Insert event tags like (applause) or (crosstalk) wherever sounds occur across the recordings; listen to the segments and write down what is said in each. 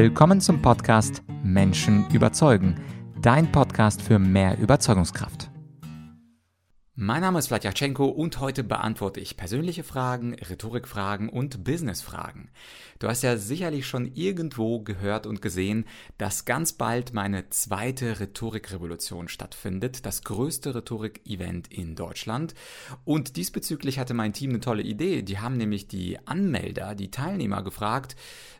Willkommen zum Podcast Menschen überzeugen, dein Podcast für mehr Überzeugungskraft. Mein Name ist Vladyachenko und heute beantworte ich persönliche Fragen, Rhetorikfragen und Businessfragen. Du hast ja sicherlich schon irgendwo gehört und gesehen, dass ganz bald meine zweite Rhetorikrevolution stattfindet, das größte Rhetorik-Event in Deutschland. Und diesbezüglich hatte mein Team eine tolle Idee. Die haben nämlich die Anmelder, die Teilnehmer gefragt,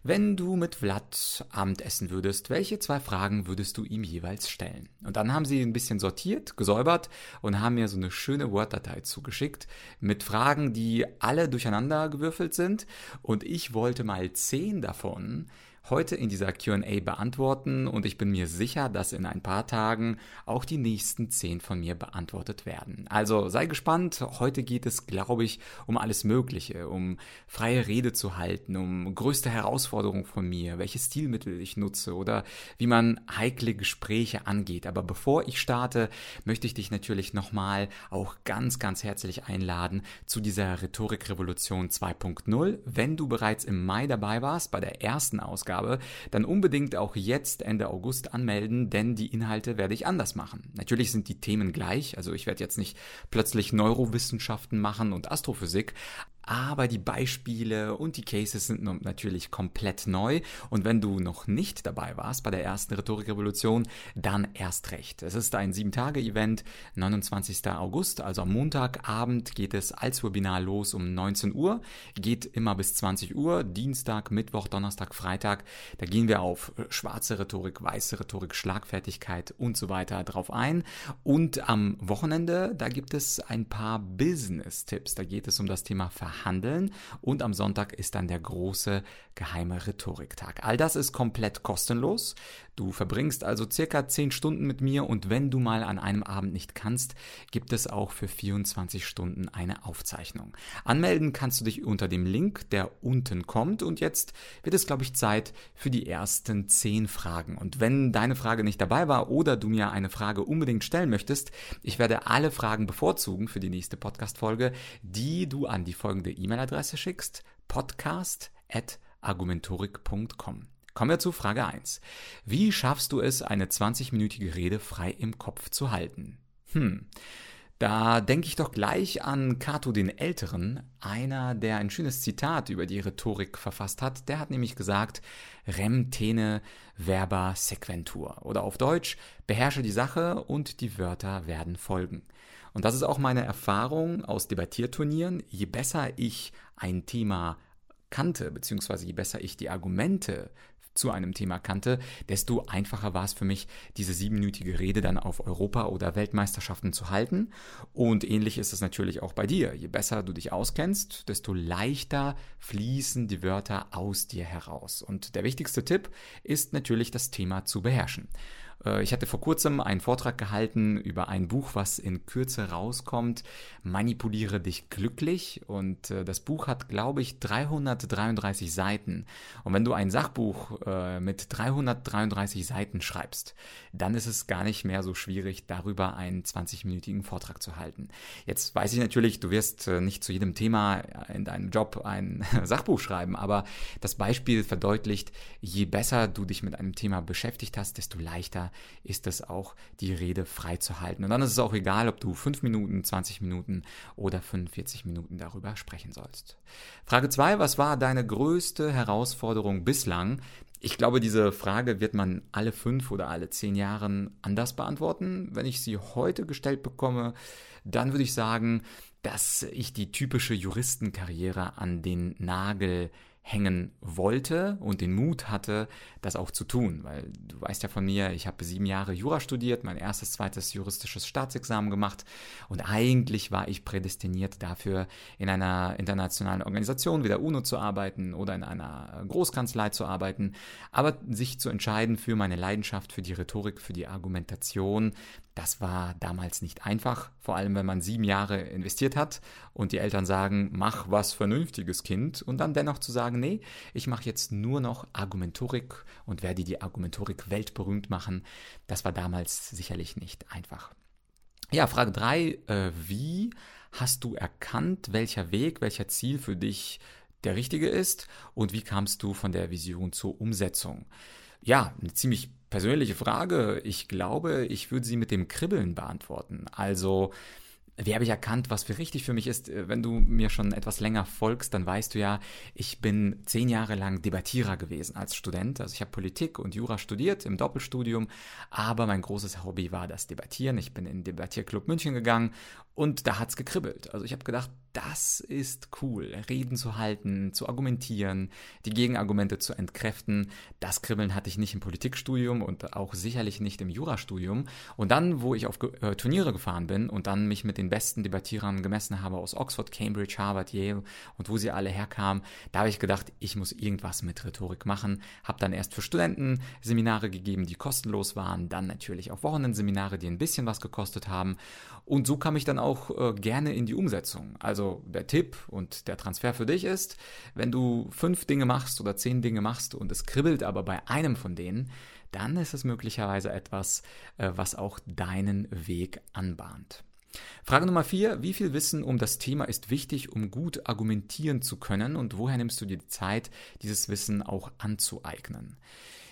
wenn du mit Vlad Abendessen würdest, welche zwei Fragen würdest du ihm jeweils stellen? Und dann haben sie ein bisschen sortiert, gesäubert und haben mir so eine schöne Word-Datei zugeschickt mit Fragen, die alle durcheinander gewürfelt sind. Und ich wollte mal zehn davon heute in dieser QA beantworten und ich bin mir sicher, dass in ein paar Tagen auch die nächsten zehn von mir beantwortet werden. Also sei gespannt, heute geht es, glaube ich, um alles Mögliche, um freie Rede zu halten, um größte Herausforderungen von mir, welche Stilmittel ich nutze oder wie man heikle Gespräche angeht. Aber bevor ich starte, möchte ich dich natürlich nochmal auch ganz, ganz herzlich einladen zu dieser Rhetorikrevolution 2.0. Wenn du bereits im Mai dabei warst, bei der ersten Ausgabe, habe, dann unbedingt auch jetzt Ende August anmelden, denn die Inhalte werde ich anders machen. Natürlich sind die Themen gleich, also ich werde jetzt nicht plötzlich Neurowissenschaften machen und Astrophysik, aber die Beispiele und die Cases sind natürlich komplett neu und wenn du noch nicht dabei warst bei der ersten Rhetorikrevolution, dann erst recht. Es ist ein 7-Tage-Event, 29. August, also am Montagabend geht es als Webinar los um 19 Uhr, geht immer bis 20 Uhr, Dienstag, Mittwoch, Donnerstag, Freitag, da gehen wir auf schwarze Rhetorik, weiße Rhetorik, Schlagfertigkeit und so weiter drauf ein und am Wochenende, da gibt es ein paar Business-Tipps, da geht es um das Thema Verhalten handeln und am Sonntag ist dann der große geheime Rhetoriktag. All das ist komplett kostenlos. Du verbringst also circa 10 Stunden mit mir und wenn du mal an einem Abend nicht kannst, gibt es auch für 24 Stunden eine Aufzeichnung. Anmelden kannst du dich unter dem Link, der unten kommt und jetzt wird es, glaube ich, Zeit für die ersten 10 Fragen. Und wenn deine Frage nicht dabei war oder du mir eine Frage unbedingt stellen möchtest, ich werde alle Fragen bevorzugen für die nächste Podcast-Folge, die du an die folgende E-Mail-Adresse schickst, podcast at argumentorik.com. Kommen wir zu Frage 1. Wie schaffst du es, eine 20-minütige Rede frei im Kopf zu halten? Hm. Da denke ich doch gleich an Cato den Älteren, einer, der ein schönes Zitat über die Rhetorik verfasst hat. Der hat nämlich gesagt, rem tene verba sequentur. Oder auf Deutsch, beherrsche die Sache und die Wörter werden folgen. Und das ist auch meine Erfahrung aus Debattierturnieren. Je besser ich ein Thema kannte, beziehungsweise je besser ich die Argumente zu einem Thema kannte, desto einfacher war es für mich, diese siebenminütige Rede dann auf Europa- oder Weltmeisterschaften zu halten. Und ähnlich ist es natürlich auch bei dir. Je besser du dich auskennst, desto leichter fließen die Wörter aus dir heraus. Und der wichtigste Tipp ist natürlich das Thema zu beherrschen. Äh, ich hatte vor kurzem einen Vortrag gehalten über ein Buch, was in Kürze rauskommt. Manipuliere dich glücklich. Und äh, das Buch hat, glaube ich, 333 Seiten. Und wenn du ein Sachbuch äh, mit 333 Seiten schreibst, dann ist es gar nicht mehr so schwierig, darüber einen 20-minütigen Vortrag zu halten. Jetzt weiß ich natürlich, du wirst nicht zu jedem Thema in deinem Job ein (laughs) Sachbuch schreiben, aber das Beispiel verdeutlicht, je besser du dich mit einem Thema beschäftigt hast, desto leichter ist es auch, die Rede frei zu halten. Und dann ist es auch egal, ob du 5 Minuten, 20 Minuten oder 45 Minuten darüber sprechen sollst. Frage 2, was war deine größte Herausforderung bislang? Ich glaube, diese Frage wird man alle fünf oder alle zehn Jahren anders beantworten. Wenn ich sie heute gestellt bekomme, dann würde ich sagen, dass ich die typische Juristenkarriere an den Nagel hängen wollte und den Mut hatte, das auch zu tun. Weil du weißt ja von mir, ich habe sieben Jahre Jura studiert, mein erstes, zweites juristisches Staatsexamen gemacht und eigentlich war ich prädestiniert dafür, in einer internationalen Organisation wie der UNO zu arbeiten oder in einer Großkanzlei zu arbeiten. Aber sich zu entscheiden für meine Leidenschaft, für die Rhetorik, für die Argumentation, das war damals nicht einfach, vor allem wenn man sieben Jahre investiert hat und die Eltern sagen, mach was Vernünftiges, Kind, und dann dennoch zu sagen, nee, ich mache jetzt nur noch Argumentorik und werde die Argumentorik weltberühmt machen, das war damals sicherlich nicht einfach. Ja, Frage drei: äh, wie hast du erkannt, welcher Weg, welcher Ziel für dich der richtige ist und wie kamst du von der Vision zur Umsetzung? Ja, eine ziemlich persönliche Frage. Ich glaube, ich würde sie mit dem Kribbeln beantworten. Also, wie habe ich erkannt, was für richtig für mich ist? Äh, wenn du mir schon etwas länger folgst, dann weißt du ja, ich bin zehn Jahre lang Debattierer gewesen als Student. Also ich habe Politik und Jura studiert im Doppelstudium, aber mein großes Hobby war das Debattieren. Ich bin in den Debattierclub München gegangen und da hat's gekribbelt. Also ich habe gedacht, das ist cool, Reden zu halten, zu argumentieren, die Gegenargumente zu entkräften. Das Kribbeln hatte ich nicht im Politikstudium und auch sicherlich nicht im Jurastudium. Und dann, wo ich auf äh, Turniere gefahren bin und dann mich mit den besten Debattierern gemessen habe aus Oxford, Cambridge, Harvard, Yale und wo sie alle herkamen, da habe ich gedacht, ich muss irgendwas mit Rhetorik machen. Habe dann erst für Studenten Seminare gegeben, die kostenlos waren, dann natürlich auch Wochenendseminare, die ein bisschen was gekostet haben. Und so kam ich dann auch äh, gerne in die Umsetzung. Also der Tipp und der Transfer für dich ist, wenn du fünf Dinge machst oder zehn Dinge machst und es kribbelt aber bei einem von denen, dann ist es möglicherweise etwas, äh, was auch deinen Weg anbahnt. Frage Nummer vier. Wie viel Wissen um das Thema ist wichtig, um gut argumentieren zu können und woher nimmst du dir die Zeit, dieses Wissen auch anzueignen?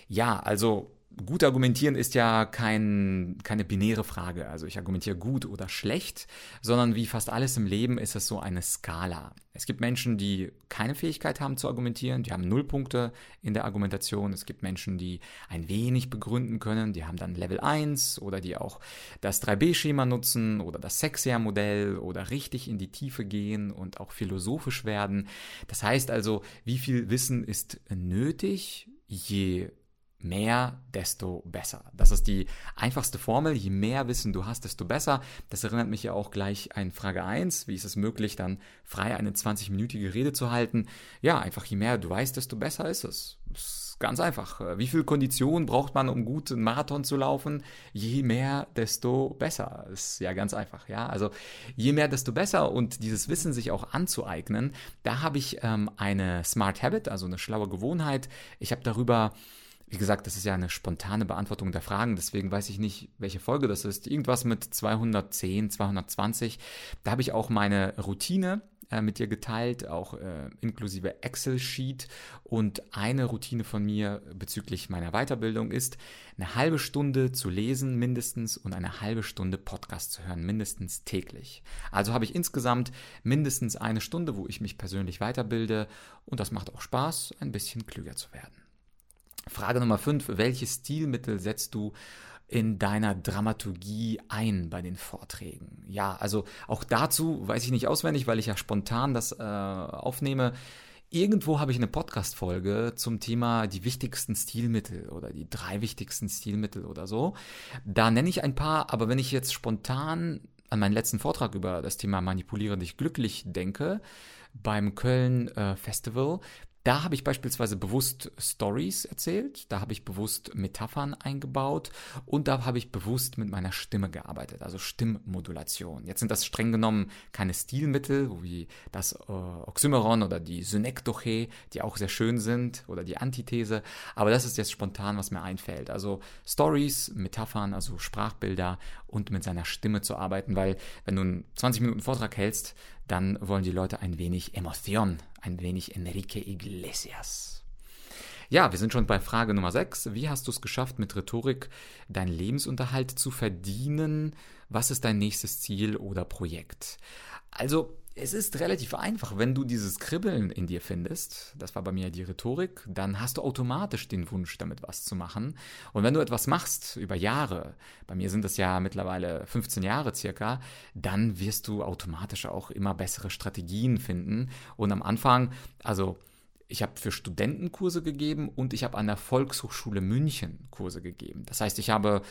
Ja, also gut argumentieren ist ja kein, keine binäre Frage. Also ich argumentiere gut oder schlecht, sondern wie fast alles im Leben ist es so eine Skala. Es gibt Menschen, die keine Fähigkeit haben zu argumentieren, die haben Nullpunkte in der Argumentation. Es gibt Menschen, die ein wenig begründen können, die haben dann Level 1 oder die auch das 3B-Schema nutzen oder das Sexia-Modell oder richtig in die Tiefe gehen und auch philosophisch werden. Das heißt also, wie viel Wissen ist nötig, je mehr, desto besser. Das ist die einfachste Formel. Je mehr Wissen du hast, desto besser. Das erinnert mich ja auch gleich an Frage 1. Wie ist es möglich, dann frei eine 20-minütige Rede zu halten? Ja, einfach je mehr du weißt, desto besser ist es. Ist ganz einfach. Wie viel Kondition braucht man, um gut einen Marathon zu laufen? Je mehr, desto besser. Ist ja ganz einfach. Ja, also je mehr, desto besser. Und dieses Wissen sich auch anzueignen, da habe ich ähm, eine Smart Habit, also eine schlaue Gewohnheit. Ich habe darüber wie gesagt, das ist ja eine spontane Beantwortung der Fragen, deswegen weiß ich nicht, welche Folge das ist. Irgendwas mit 210, 220. Da habe ich auch meine Routine äh, mit dir geteilt, auch äh, inklusive Excel-Sheet. Und eine Routine von mir bezüglich meiner Weiterbildung ist, eine halbe Stunde zu lesen mindestens und eine halbe Stunde Podcast zu hören, mindestens täglich. Also habe ich insgesamt mindestens eine Stunde, wo ich mich persönlich weiterbilde und das macht auch Spaß, ein bisschen klüger zu werden. Frage Nummer 5. Welche Stilmittel setzt du in deiner Dramaturgie ein bei den Vorträgen? Ja, also auch dazu weiß ich nicht auswendig, weil ich ja spontan das äh, aufnehme. Irgendwo habe ich eine Podcast-Folge zum Thema die wichtigsten Stilmittel oder die drei wichtigsten Stilmittel oder so. Da nenne ich ein paar, aber wenn ich jetzt spontan an meinen letzten Vortrag über das Thema Manipuliere dich glücklich denke, beim Köln äh, Festival, da habe ich beispielsweise bewusst Stories erzählt, da habe ich bewusst Metaphern eingebaut und da habe ich bewusst mit meiner Stimme gearbeitet, also Stimmmodulation. Jetzt sind das streng genommen keine Stilmittel, wie das äh, Oxymeron oder die Synekdoche, die auch sehr schön sind, oder die Antithese, aber das ist jetzt spontan, was mir einfällt. Also Stories, Metaphern, also Sprachbilder und mit seiner Stimme zu arbeiten, weil wenn du einen 20 Minuten Vortrag hältst, dann wollen die Leute ein wenig Emotion, ein wenig Enrique Iglesias. Ja, wir sind schon bei Frage Nummer 6. Wie hast du es geschafft, mit Rhetorik deinen Lebensunterhalt zu verdienen? Was ist dein nächstes Ziel oder Projekt? Also, es ist relativ einfach. Wenn du dieses Kribbeln in dir findest, das war bei mir die Rhetorik, dann hast du automatisch den Wunsch, damit was zu machen. Und wenn du etwas machst über Jahre, bei mir sind es ja mittlerweile 15 Jahre circa, dann wirst du automatisch auch immer bessere Strategien finden. Und am Anfang, also ich habe für Studenten Kurse gegeben und ich habe an der Volkshochschule München Kurse gegeben. Das heißt, ich habe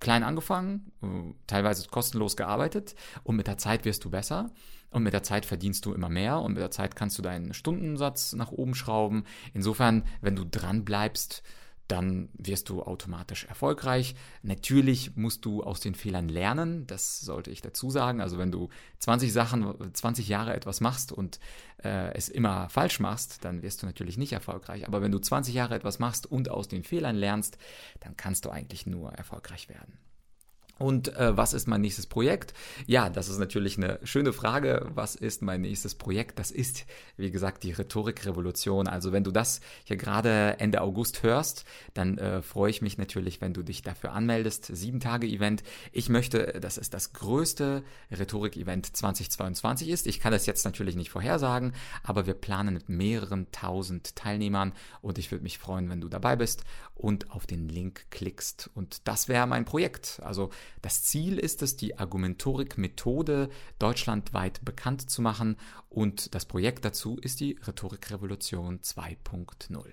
klein angefangen, äh, teilweise kostenlos gearbeitet und mit der Zeit wirst du besser und mit der Zeit verdienst du immer mehr und mit der Zeit kannst du deinen Stundensatz nach oben schrauben. Insofern, wenn du dran bleibst, dann wirst du automatisch erfolgreich. Natürlich musst du aus den Fehlern lernen, das sollte ich dazu sagen. Also wenn du 20 Sachen, 20 Jahre etwas machst und äh, es immer falsch machst, dann wirst du natürlich nicht erfolgreich. Aber wenn du 20 Jahre etwas machst und aus den Fehlern lernst, dann kannst du eigentlich nur erfolgreich werden. Und äh, was ist mein nächstes Projekt? Ja, das ist natürlich eine schöne Frage. Was ist mein nächstes Projekt? Das ist, wie gesagt, die Rhetorikrevolution. Also wenn du das hier gerade Ende August hörst, dann äh, freue ich mich natürlich, wenn du dich dafür anmeldest. Sieben Tage Event. Ich möchte, dass es das größte Rhetorik-Event 2022 ist. Ich kann das jetzt natürlich nicht vorhersagen, aber wir planen mit mehreren tausend Teilnehmern und ich würde mich freuen, wenn du dabei bist und auf den Link klickst. Und das wäre mein Projekt. Also das Ziel ist es, die Argumentorik-Methode deutschlandweit bekannt zu machen und das Projekt dazu ist die Rhetorikrevolution 2.0.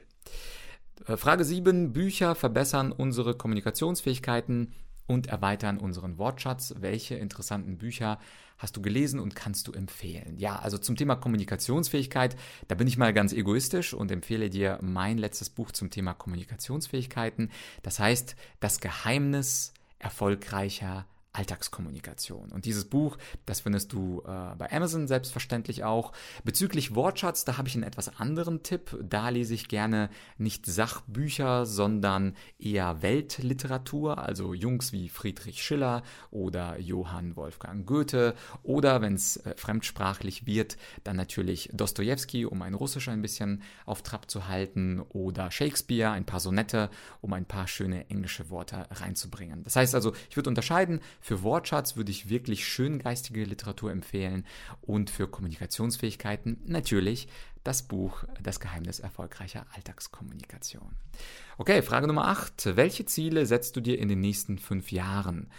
Äh, Frage 7. Bücher verbessern unsere Kommunikationsfähigkeiten und erweitern unseren Wortschatz. Welche interessanten Bücher hast du gelesen und kannst du empfehlen? Ja, also zum Thema Kommunikationsfähigkeit, da bin ich mal ganz egoistisch und empfehle dir mein letztes Buch zum Thema Kommunikationsfähigkeiten. Das heißt, das Geheimnis erfolgreicher Alltagskommunikation. Und dieses Buch, das findest du äh, bei Amazon selbstverständlich auch. Bezüglich Wortschatz, da habe ich einen etwas anderen Tipp. Da lese ich gerne nicht Sachbücher, sondern eher Weltliteratur, also Jungs wie Friedrich Schiller oder Johann Wolfgang Goethe oder wenn es äh, fremdsprachlich wird, dann natürlich Dostoevsky, um ein Russisch ein bisschen auf Trab zu halten oder Shakespeare, ein paar Sonette, um ein paar schöne englische Worte reinzubringen. Das heißt also, ich würde unterscheiden für Wortschatz würde ich wirklich schöngeistige Literatur empfehlen und für Kommunikationsfähigkeiten natürlich das Buch Das Geheimnis erfolgreicher Alltagskommunikation. Okay, Frage Nummer 8. Welche Ziele setzt du dir in den nächsten fünf Jahren?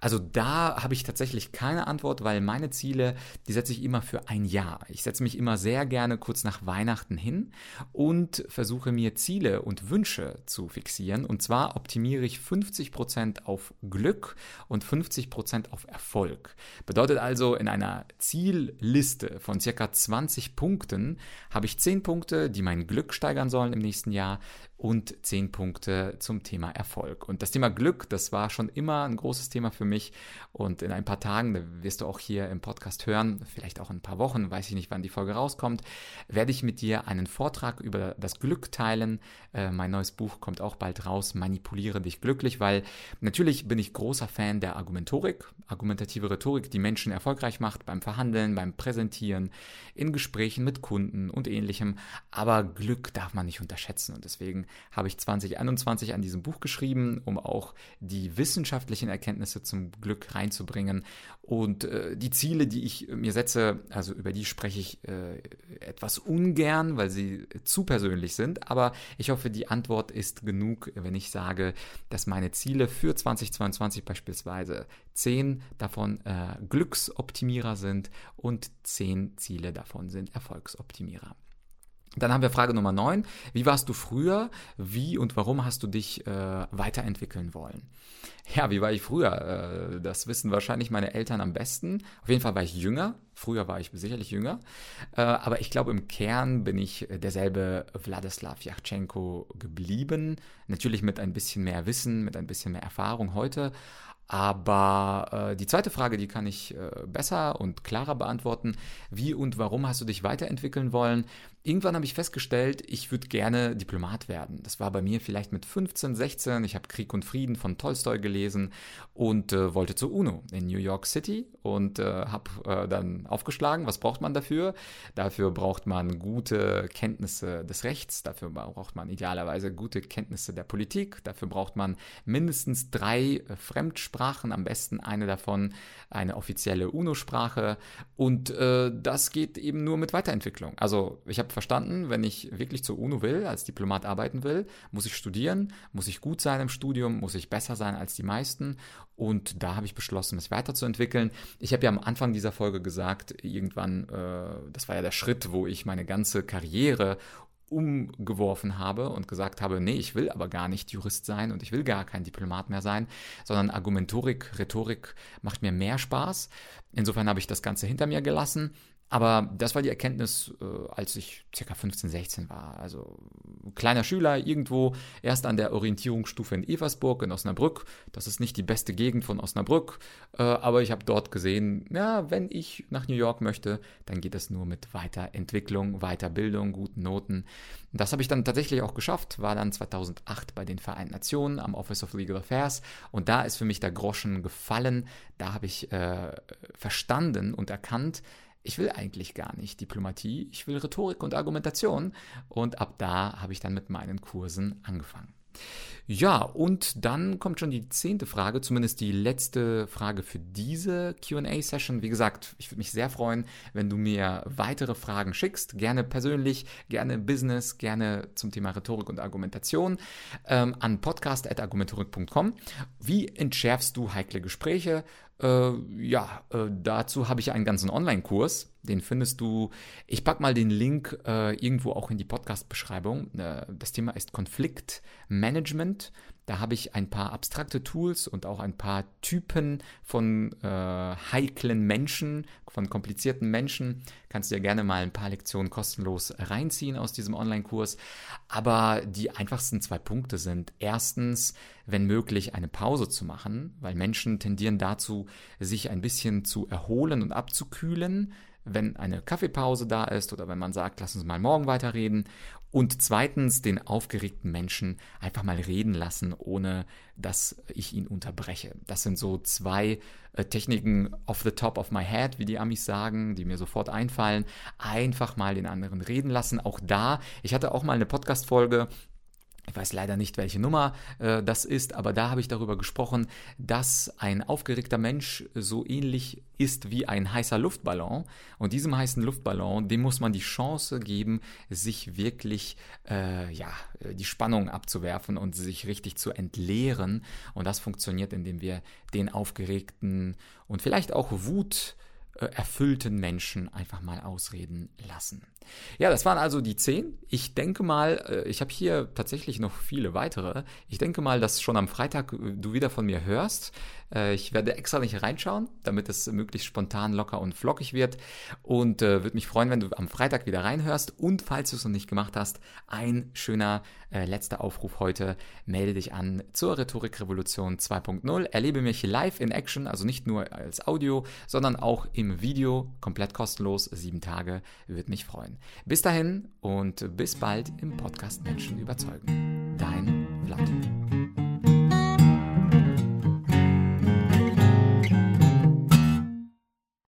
Also da habe ich tatsächlich keine Antwort, weil meine Ziele, die setze ich immer für ein Jahr. Ich setze mich immer sehr gerne kurz nach Weihnachten hin und versuche mir Ziele und Wünsche zu fixieren. Und zwar optimiere ich 50 Prozent auf Glück und 50 Prozent auf Erfolg. Bedeutet also, in einer Zielliste von circa 20 Punkten habe ich 10 Punkte, die mein Glück steigern sollen im nächsten Jahr und 10 Punkte zum Thema Erfolg. Und das Thema Glück, das war schon immer ein großes Thema für mich. Und in ein paar Tagen, da wirst du auch hier im Podcast hören, vielleicht auch in ein paar Wochen, weiß ich nicht, wann die Folge rauskommt, werde ich mit dir einen Vortrag über das Glück teilen. Äh, mein neues Buch kommt auch bald raus, Manipuliere dich glücklich, weil natürlich bin ich großer Fan der Argumentorik, argumentative Rhetorik, die Menschen erfolgreich macht beim Verhandeln, beim Präsentieren, in Gesprächen mit Kunden und ähnlichem. Aber Glück darf man nicht unterschätzen und deswegen habe ich 2021 an diesem Buch geschrieben, um auch die wissenschaftlichen Erkenntnisse zum Glück reinzubringen. Und äh, die Ziele, die ich mir setze, also über die spreche ich äh, etwas ungern, weil sie zu persönlich sind. Aber ich hoffe, die Antwort ist genug, wenn ich sage, dass meine Ziele für 2022 beispielsweise zehn davon äh, Glücksoptimierer sind und zehn Ziele davon sind Erfolgsoptimierer. Dann haben wir Frage Nummer 9. Wie warst du früher? Wie und warum hast du dich äh, weiterentwickeln wollen? Ja, wie war ich früher? Äh, das wissen wahrscheinlich meine Eltern am besten. Auf jeden Fall war ich jünger. Früher war ich sicherlich jünger. Äh, aber ich glaube, im Kern bin ich derselbe Wladislav Yachtschenko geblieben. Natürlich mit ein bisschen mehr Wissen, mit ein bisschen mehr Erfahrung heute. Aber äh, die zweite Frage, die kann ich äh, besser und klarer beantworten. Wie und warum hast du dich weiterentwickeln wollen? Irgendwann habe ich festgestellt, ich würde gerne Diplomat werden. Das war bei mir vielleicht mit 15, 16. Ich habe Krieg und Frieden von Tolstoi gelesen und äh, wollte zur UNO in New York City und äh, habe äh, dann aufgeschlagen, was braucht man dafür? Dafür braucht man gute Kenntnisse des Rechts, dafür braucht man idealerweise gute Kenntnisse der Politik, dafür braucht man mindestens drei äh, Fremdsprachen, am besten eine davon eine offizielle UNO-Sprache und äh, das geht eben nur mit Weiterentwicklung. Also ich habe habe verstanden, wenn ich wirklich zur UNO will, als Diplomat arbeiten will, muss ich studieren, muss ich gut sein im Studium, muss ich besser sein als die meisten. Und da habe ich beschlossen, mich weiterzuentwickeln. Ich habe ja am Anfang dieser Folge gesagt, irgendwann, äh, das war ja der Schritt, wo ich meine ganze Karriere umgeworfen habe und gesagt habe, nee, ich will aber gar nicht Jurist sein und ich will gar kein Diplomat mehr sein, sondern Argumentorik, Rhetorik macht mir mehr Spaß. Insofern habe ich das Ganze hinter mir gelassen aber das war die Erkenntnis, äh, als ich circa 15, 16 war. Also kleiner Schüler irgendwo erst an der Orientierungsstufe in Eversburg in Osnabrück. Das ist nicht die beste Gegend von Osnabrück, äh, aber ich habe dort gesehen, ja, wenn ich nach New York möchte, dann geht es nur mit Weiterentwicklung, Weiterbildung, guten Noten. Das habe ich dann tatsächlich auch geschafft, war dann 2008 bei den Vereinten Nationen am Office of Legal Affairs und da ist für mich der Groschen gefallen. Da habe ich äh, verstanden und erkannt, ich will eigentlich gar nicht Diplomatie, ich will Rhetorik und Argumentation. Und ab da habe ich dann mit meinen Kursen angefangen. Ja, und dann kommt schon die zehnte Frage, zumindest die letzte Frage für diese QA-Session. Wie gesagt, ich würde mich sehr freuen, wenn du mir weitere Fragen schickst. Gerne persönlich, gerne Business, gerne zum Thema Rhetorik und Argumentation ähm, an podcast.argumentorik.com. Wie entschärfst du heikle Gespräche? Äh, ja, äh, dazu habe ich einen ganzen Online-Kurs. Den findest du, ich packe mal den Link äh, irgendwo auch in die Podcast-Beschreibung. Äh, das Thema ist Konfliktmanagement. Da habe ich ein paar abstrakte Tools und auch ein paar Typen von äh, heiklen Menschen, von komplizierten Menschen. Kannst du dir gerne mal ein paar Lektionen kostenlos reinziehen aus diesem Online-Kurs. Aber die einfachsten zwei Punkte sind erstens, wenn möglich, eine Pause zu machen, weil Menschen tendieren dazu, sich ein bisschen zu erholen und abzukühlen wenn eine Kaffeepause da ist oder wenn man sagt, lass uns mal morgen weiterreden. Und zweitens den aufgeregten Menschen einfach mal reden lassen, ohne dass ich ihn unterbreche. Das sind so zwei äh, Techniken off the top of my head, wie die Amis sagen, die mir sofort einfallen. Einfach mal den anderen reden lassen. Auch da, ich hatte auch mal eine Podcast-Folge ich weiß leider nicht, welche Nummer äh, das ist, aber da habe ich darüber gesprochen, dass ein aufgeregter Mensch so ähnlich ist wie ein heißer Luftballon. Und diesem heißen Luftballon, dem muss man die Chance geben, sich wirklich äh, ja, die Spannung abzuwerfen und sich richtig zu entleeren. Und das funktioniert, indem wir den aufgeregten und vielleicht auch Wut erfüllten Menschen einfach mal ausreden lassen. Ja, das waren also die zehn. Ich denke mal, äh, ich habe hier tatsächlich noch viele weitere. Ich denke mal, dass schon am Freitag äh, du wieder von mir hörst. Ich werde extra nicht reinschauen, damit es möglichst spontan, locker und flockig wird. Und äh, würde mich freuen, wenn du am Freitag wieder reinhörst. Und falls du es noch nicht gemacht hast, ein schöner äh, letzter Aufruf heute. Melde dich an zur Rhetorikrevolution 2.0. Erlebe mich live in Action, also nicht nur als Audio, sondern auch im Video, komplett kostenlos, sieben Tage. Würde mich freuen. Bis dahin und bis bald im Podcast Menschen überzeugen. Dein.